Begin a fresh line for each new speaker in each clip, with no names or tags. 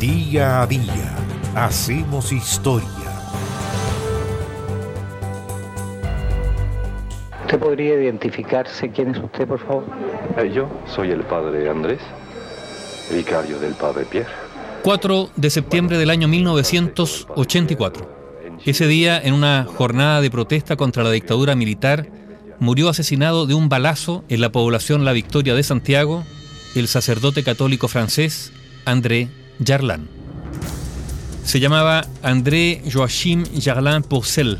Día a día hacemos historia.
¿Usted podría identificarse quién es usted, por favor?
Eh, yo soy el padre Andrés, vicario del padre Pierre.
4 de septiembre del año 1984. Ese día, en una jornada de protesta contra la dictadura militar, murió asesinado de un balazo en la población La Victoria de Santiago el sacerdote católico francés André Jarlan. Se llamaba André Joachim Jarlan Pourcel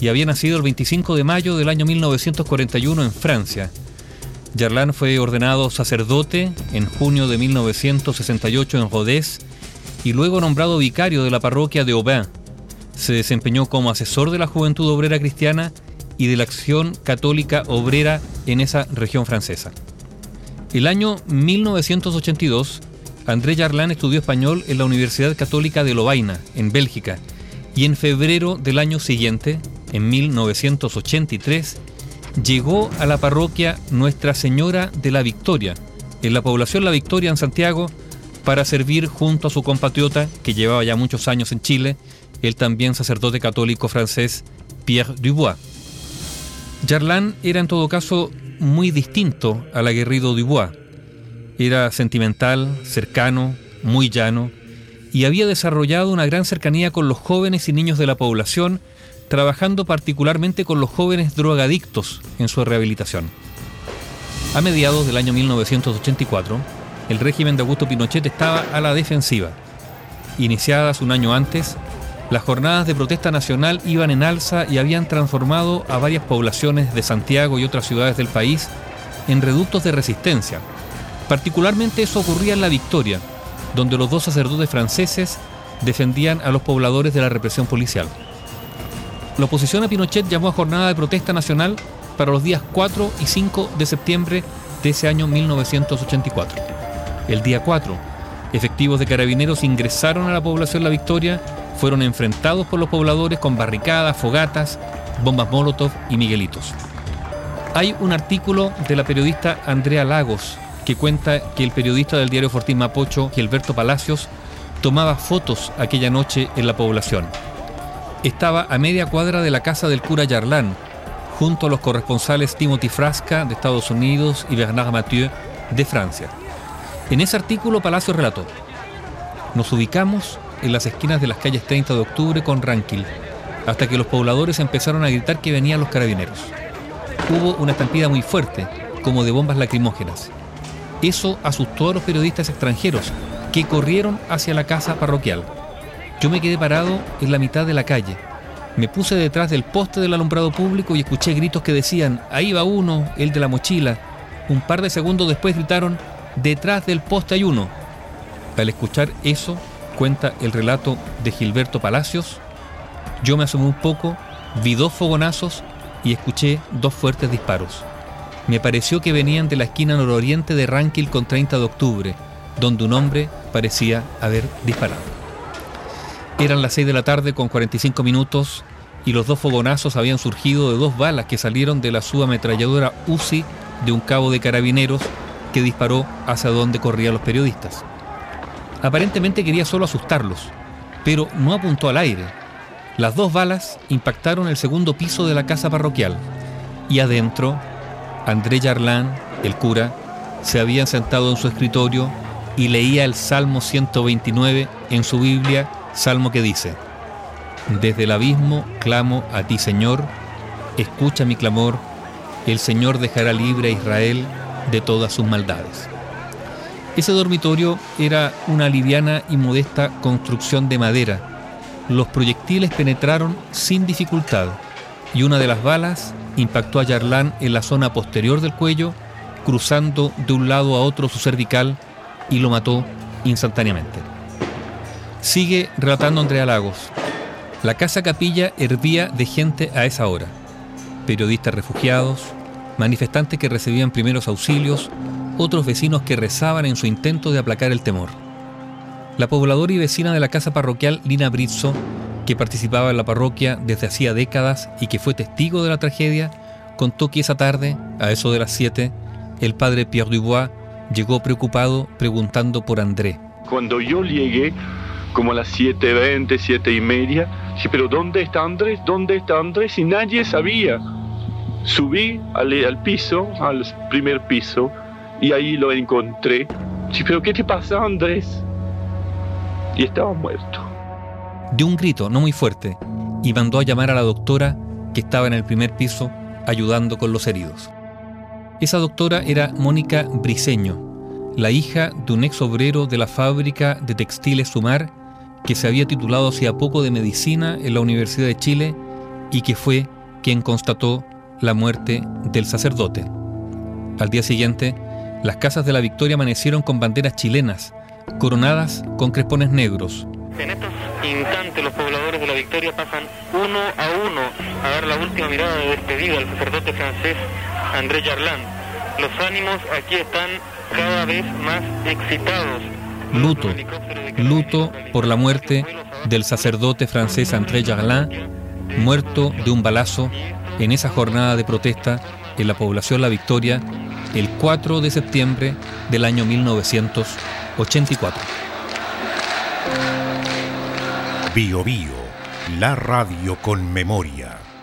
y había nacido el 25 de mayo del año 1941 en Francia. Jarlan fue ordenado sacerdote en junio de 1968 en Rodez y luego nombrado vicario de la parroquia de Aubin. Se desempeñó como asesor de la Juventud Obrera Cristiana y de la Acción Católica Obrera en esa región francesa. El año 1982, André Jarlán estudió español en la Universidad Católica de Lovaina, en Bélgica, y en febrero del año siguiente, en 1983, llegó a la parroquia Nuestra Señora de la Victoria, en la población La Victoria en Santiago, para servir junto a su compatriota, que llevaba ya muchos años en Chile, el también sacerdote católico francés Pierre Dubois. Jarlán era en todo caso muy distinto al aguerrido Dubois. Era sentimental, cercano, muy llano, y había desarrollado una gran cercanía con los jóvenes y niños de la población, trabajando particularmente con los jóvenes drogadictos en su rehabilitación. A mediados del año 1984, el régimen de Augusto Pinochet estaba a la defensiva. Iniciadas un año antes, las jornadas de protesta nacional iban en alza y habían transformado a varias poblaciones de Santiago y otras ciudades del país en reductos de resistencia. Particularmente eso ocurría en La Victoria, donde los dos sacerdotes franceses defendían a los pobladores de la represión policial. La oposición a Pinochet llamó a jornada de protesta nacional para los días 4 y 5 de septiembre de ese año 1984. El día 4, efectivos de carabineros ingresaron a la población La Victoria fueron enfrentados por los pobladores con barricadas, fogatas, bombas Molotov y Miguelitos. Hay un artículo de la periodista Andrea Lagos que cuenta que el periodista del diario Fortín Mapocho, Gilberto Palacios, tomaba fotos aquella noche en la población. Estaba a media cuadra de la casa del cura Yarlán, junto a los corresponsales Timothy Frasca de Estados Unidos y Bernard Mathieu de Francia. En ese artículo Palacios relató, nos ubicamos en las esquinas de las calles 30 de octubre con Ranquil, hasta que los pobladores empezaron a gritar que venían los carabineros. Hubo una estampida muy fuerte, como de bombas lacrimógenas. Eso asustó a los periodistas extranjeros, que corrieron hacia la casa parroquial. Yo me quedé parado en la mitad de la calle. Me puse detrás del poste del alumbrado público y escuché gritos que decían, ahí va uno, el de la mochila. Un par de segundos después gritaron, detrás del poste hay uno. Al escuchar eso, cuenta el relato de Gilberto Palacios, yo me asomé un poco, vi dos fogonazos y escuché dos fuertes disparos. Me pareció que venían de la esquina nororiente de Ranquil con 30 de octubre, donde un hombre parecía haber disparado. Eran las 6 de la tarde con 45 minutos y los dos fogonazos habían surgido de dos balas que salieron de la subametralladora UCI de un cabo de carabineros que disparó hacia donde corrían los periodistas. Aparentemente quería solo asustarlos, pero no apuntó al aire. Las dos balas impactaron el segundo piso de la casa parroquial y adentro, André Yarlán, el cura, se había sentado en su escritorio y leía el Salmo 129 en su Biblia, salmo que dice, Desde el abismo clamo a ti Señor, escucha mi clamor, el Señor dejará libre a Israel de todas sus maldades. Ese dormitorio era una liviana y modesta construcción de madera. Los proyectiles penetraron sin dificultad y una de las balas impactó a Yarlán en la zona posterior del cuello, cruzando de un lado a otro su cervical y lo mató instantáneamente. Sigue relatando Andrea Lagos. La casa capilla hervía de gente a esa hora. Periodistas refugiados, manifestantes que recibían primeros auxilios, otros vecinos que rezaban en su intento de aplacar el temor. La pobladora y vecina de la casa parroquial Lina Brizzo, que participaba en la parroquia desde hacía décadas y que fue testigo de la tragedia, contó que esa tarde, a eso de las 7, el padre Pierre Dubois llegó preocupado preguntando por André.
Cuando yo llegué, como a las 7.20, 7 y media, dije, pero ¿dónde está Andrés? ¿Dónde está Andrés? Y nadie sabía. Subí al, al piso, al primer piso, y ahí lo encontré. Dije, pero ¿qué te pasa, Andrés? Y estaba muerto.
Dio un grito, no muy fuerte, y mandó a llamar a la doctora que estaba en el primer piso ayudando con los heridos. Esa doctora era Mónica Briseño, la hija de un ex obrero de la fábrica de textiles Sumar que se había titulado hacía poco de medicina en la Universidad de Chile y que fue quien constató la muerte del sacerdote. Al día siguiente, las casas de la Victoria amanecieron con banderas chilenas, coronadas con crespones negros.
Instantes los pobladores de la Victoria pasan uno a uno a dar la última mirada de despedida al sacerdote francés André Jarlán. Los ánimos aquí están cada vez más excitados.
Luto, luto por la muerte del sacerdote francés André Jarlin, muerto de un balazo en esa jornada de protesta en la población La Victoria el 4 de septiembre del año 1984.
Bio Bio, la radio con memoria.